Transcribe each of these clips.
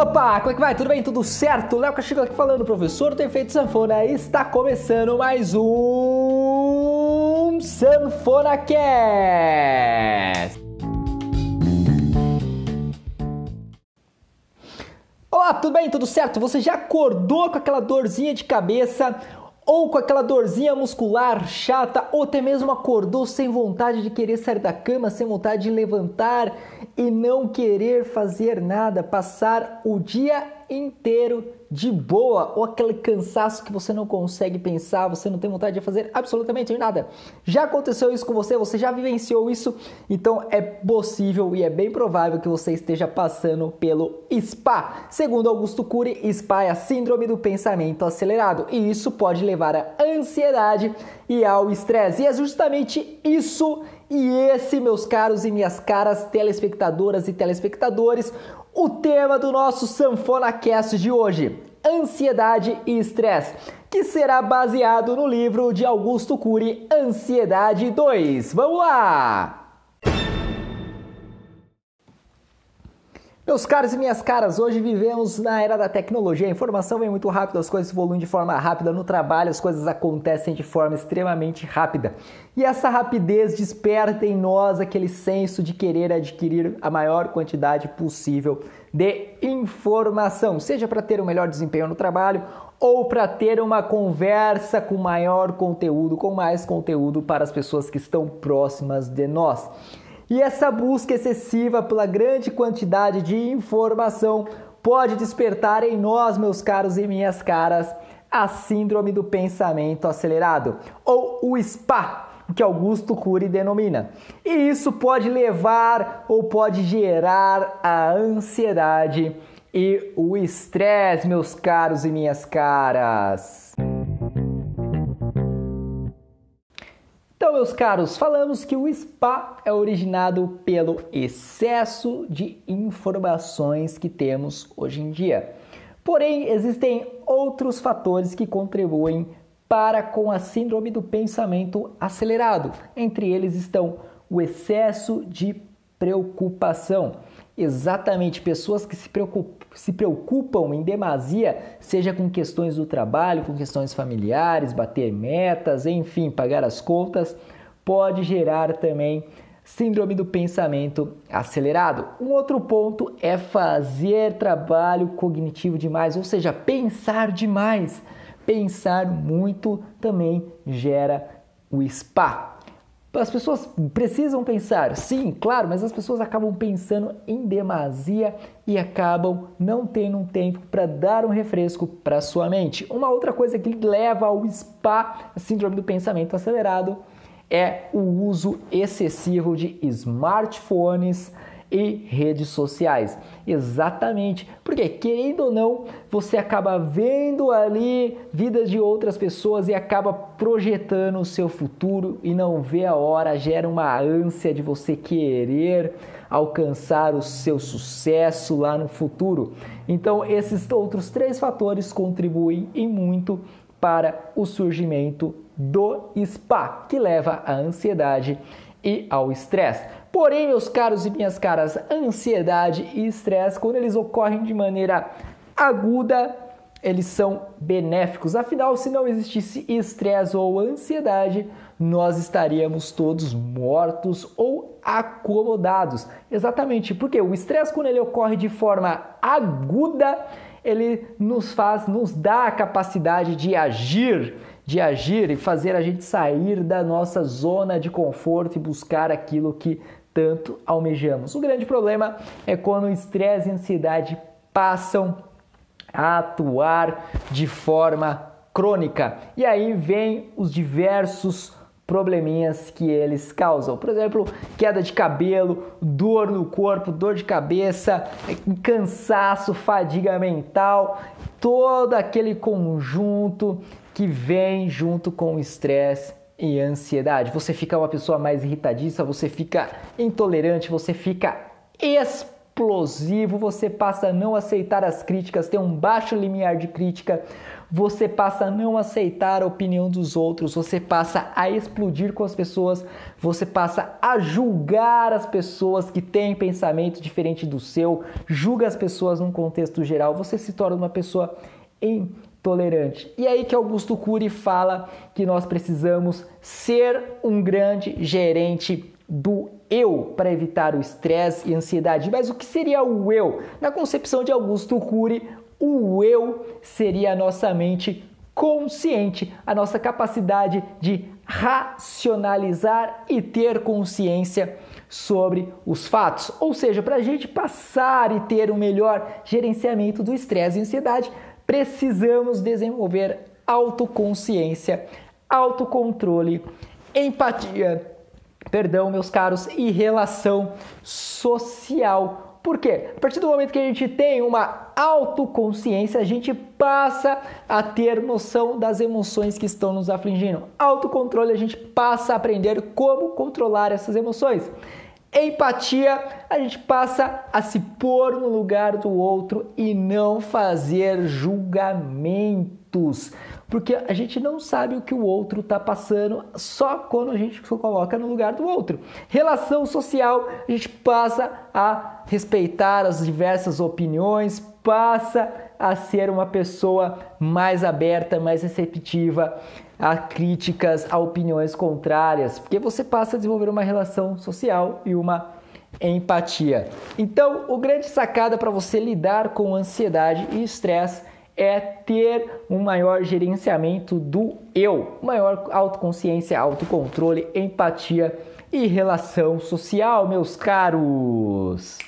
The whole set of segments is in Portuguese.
Opa, como é que vai? Tudo bem? Tudo certo? Léo Castilho aqui falando, professor do Efeito Sanfona. Está começando mais um Sanfona Cast. Olá, tudo bem? Tudo certo? Você já acordou com aquela dorzinha de cabeça? Ou com aquela dorzinha muscular chata, ou até mesmo acordou sem vontade de querer sair da cama, sem vontade de levantar e não querer fazer nada, passar o dia inteiro de boa, ou aquele cansaço que você não consegue pensar, você não tem vontade de fazer absolutamente nada. Já aconteceu isso com você? Você já vivenciou isso? Então é possível e é bem provável que você esteja passando pelo SPA. Segundo Augusto Cury, SPA é a síndrome do pensamento acelerado e isso pode levar à ansiedade e ao estresse. E é justamente isso e esse, meus caros e minhas caras telespectadoras e telespectadores, o tema do nosso Sanfona Cast de hoje: ansiedade e estresse, que será baseado no livro de Augusto Cury, Ansiedade 2. Vamos lá! Meus caros e minhas caras, hoje vivemos na era da tecnologia. A informação vem muito rápido, as coisas evoluem de forma rápida no trabalho, as coisas acontecem de forma extremamente rápida. E essa rapidez desperta em nós aquele senso de querer adquirir a maior quantidade possível de informação, seja para ter um melhor desempenho no trabalho ou para ter uma conversa com maior conteúdo, com mais conteúdo para as pessoas que estão próximas de nós. E essa busca excessiva pela grande quantidade de informação pode despertar em nós, meus caros e minhas caras, a síndrome do pensamento acelerado, ou o SPA, que Augusto Cury denomina. E isso pode levar ou pode gerar a ansiedade e o estresse, meus caros e minhas caras. Meus caros, falamos que o SPA é originado pelo excesso de informações que temos hoje em dia. Porém, existem outros fatores que contribuem para com a síndrome do pensamento acelerado. Entre eles estão o excesso de preocupação exatamente pessoas que se preocupam, se preocupam em demasia, seja com questões do trabalho, com questões familiares, bater metas, enfim, pagar as contas, pode gerar também síndrome do pensamento acelerado. Um outro ponto é fazer trabalho cognitivo demais, ou seja, pensar demais. Pensar muito também gera o SPA, as pessoas precisam pensar, sim, claro, mas as pessoas acabam pensando em demasia e acabam não tendo um tempo para dar um refresco para sua mente. Uma outra coisa que leva ao SPA, a síndrome do pensamento acelerado, é o uso excessivo de smartphones e redes sociais. Exatamente, porque querendo ou não, você acaba vendo ali vidas de outras pessoas e acaba projetando o seu futuro e não vê a hora, gera uma ânsia de você querer alcançar o seu sucesso lá no futuro. Então, esses outros três fatores contribuem e muito para o surgimento do SPA, que leva à ansiedade e ao estresse. Porém, meus caros e minhas caras, ansiedade e estresse, quando eles ocorrem de maneira aguda, eles são benéficos. Afinal, se não existisse estresse ou ansiedade, nós estaríamos todos mortos ou acomodados. Exatamente, porque o estresse, quando ele ocorre de forma aguda, ele nos faz, nos dá a capacidade de agir de agir e fazer a gente sair da nossa zona de conforto e buscar aquilo que tanto almejamos. O grande problema é quando o estresse e a ansiedade passam a atuar de forma crônica. E aí vem os diversos probleminhas que eles causam. Por exemplo, queda de cabelo, dor no corpo, dor de cabeça, cansaço, fadiga mental, todo aquele conjunto que vem junto com o estresse e ansiedade. Você fica uma pessoa mais irritadiça, você fica intolerante, você fica explosivo você passa a não aceitar as críticas, ter um baixo limiar de crítica, você passa a não aceitar a opinião dos outros, você passa a explodir com as pessoas, você passa a julgar as pessoas que têm pensamento diferente do seu, julga as pessoas num contexto geral, você se torna uma pessoa intolerante. E aí que Augusto Cury fala que nós precisamos ser um grande gerente do eu para evitar o estresse e ansiedade. Mas o que seria o eu? Na concepção de Augusto Cury, o eu seria a nossa mente consciente, a nossa capacidade de racionalizar e ter consciência sobre os fatos. Ou seja, para a gente passar e ter um melhor gerenciamento do estresse e ansiedade, precisamos desenvolver autoconsciência, autocontrole, empatia, perdão, meus caros, e relação social por quê? A partir do momento que a gente tem uma autoconsciência, a gente passa a ter noção das emoções que estão nos afligindo. Autocontrole, a gente passa a aprender como controlar essas emoções. Empatia, a gente passa a se pôr no lugar do outro e não fazer julgamentos porque a gente não sabe o que o outro está passando só quando a gente se coloca no lugar do outro. Relação social, a gente passa a respeitar as diversas opiniões, passa a ser uma pessoa mais aberta, mais receptiva a críticas, a opiniões contrárias, porque você passa a desenvolver uma relação social e uma empatia. Então, o grande sacada para você lidar com ansiedade e estresse é ter um maior gerenciamento do eu, maior autoconsciência, autocontrole, empatia e relação social, meus caros.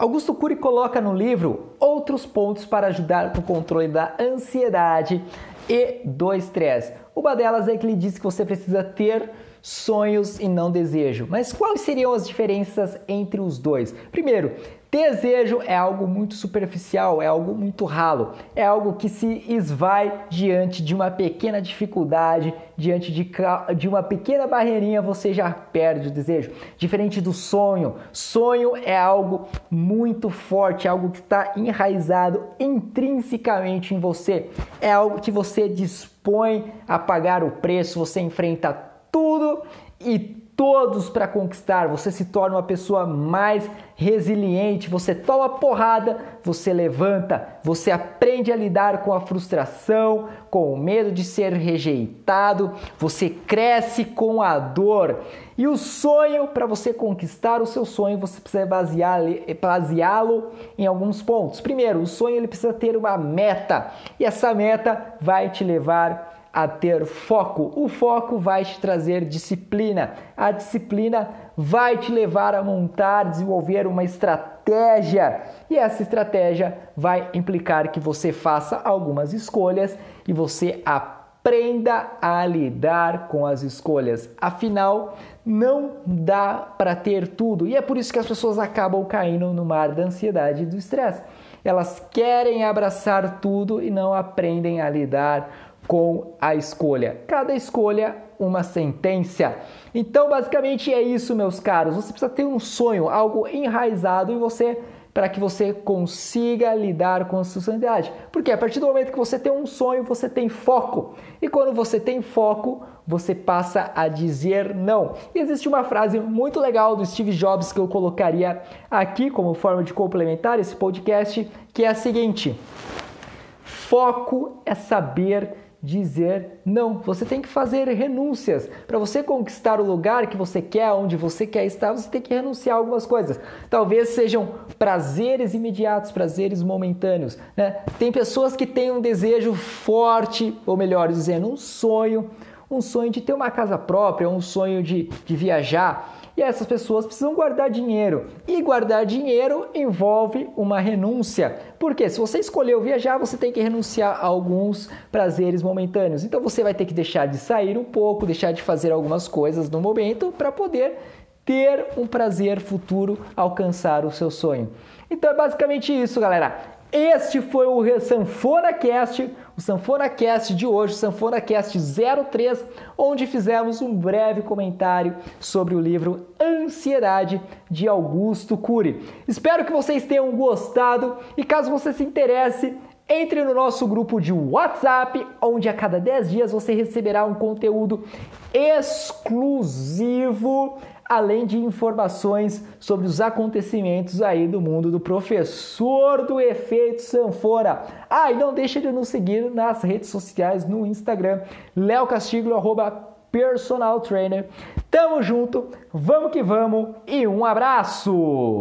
Augusto Cury coloca no livro outros pontos para ajudar no controle da ansiedade e do estresse. Uma delas é que ele diz que você precisa ter sonhos e não desejo. Mas quais seriam as diferenças entre os dois? Primeiro, Desejo é algo muito superficial, é algo muito ralo, é algo que se esvai diante de uma pequena dificuldade, diante de, de uma pequena barreirinha, você já perde o desejo. Diferente do sonho, sonho é algo muito forte, é algo que está enraizado intrinsecamente em você, é algo que você dispõe a pagar o preço, você enfrenta tudo e todos para conquistar, você se torna uma pessoa mais resiliente, você toma porrada, você levanta, você aprende a lidar com a frustração, com o medo de ser rejeitado, você cresce com a dor. E o sonho, para você conquistar o seu sonho, você precisa baseá-lo em alguns pontos. Primeiro, o sonho ele precisa ter uma meta, e essa meta vai te levar a ter foco. O foco vai te trazer disciplina. A disciplina vai te levar a montar, desenvolver uma estratégia. E essa estratégia vai implicar que você faça algumas escolhas e você aprenda a lidar com as escolhas. Afinal, não dá para ter tudo. E é por isso que as pessoas acabam caindo no mar da ansiedade e do estresse. Elas querem abraçar tudo e não aprendem a lidar com a escolha. Cada escolha, uma sentença. Então, basicamente é isso, meus caros. Você precisa ter um sonho, algo enraizado em você para que você consiga lidar com a sua ansiedade. Porque a partir do momento que você tem um sonho, você tem foco. E quando você tem foco, você passa a dizer não. E existe uma frase muito legal do Steve Jobs que eu colocaria aqui como forma de complementar esse podcast, que é a seguinte: Foco é saber dizer não. Você tem que fazer renúncias. Para você conquistar o lugar que você quer, onde você quer estar, você tem que renunciar a algumas coisas. Talvez sejam prazeres imediatos, prazeres momentâneos. Né? Tem pessoas que têm um desejo forte, ou melhor dizendo, um sonho, um sonho de ter uma casa própria, um sonho de, de viajar e essas pessoas precisam guardar dinheiro. E guardar dinheiro envolve uma renúncia. Porque se você escolheu viajar, você tem que renunciar a alguns prazeres momentâneos. Então você vai ter que deixar de sair um pouco, deixar de fazer algumas coisas no momento para poder ter um prazer futuro, alcançar o seu sonho. Então é basicamente isso, galera. Este foi o Sanfona Cast, o SanfonaCast de hoje, SanfonaCast 03, onde fizemos um breve comentário sobre o livro Ansiedade de Augusto Cury. Espero que vocês tenham gostado e caso você se interesse, entre no nosso grupo de WhatsApp, onde a cada 10 dias você receberá um conteúdo exclusivo, além de informações sobre os acontecimentos aí do mundo do professor do efeito sanfona. Ah, e não deixe de nos seguir nas redes sociais no Instagram, Léo Castiglo, arroba personal trainer. Tamo junto, vamos que vamos e um abraço!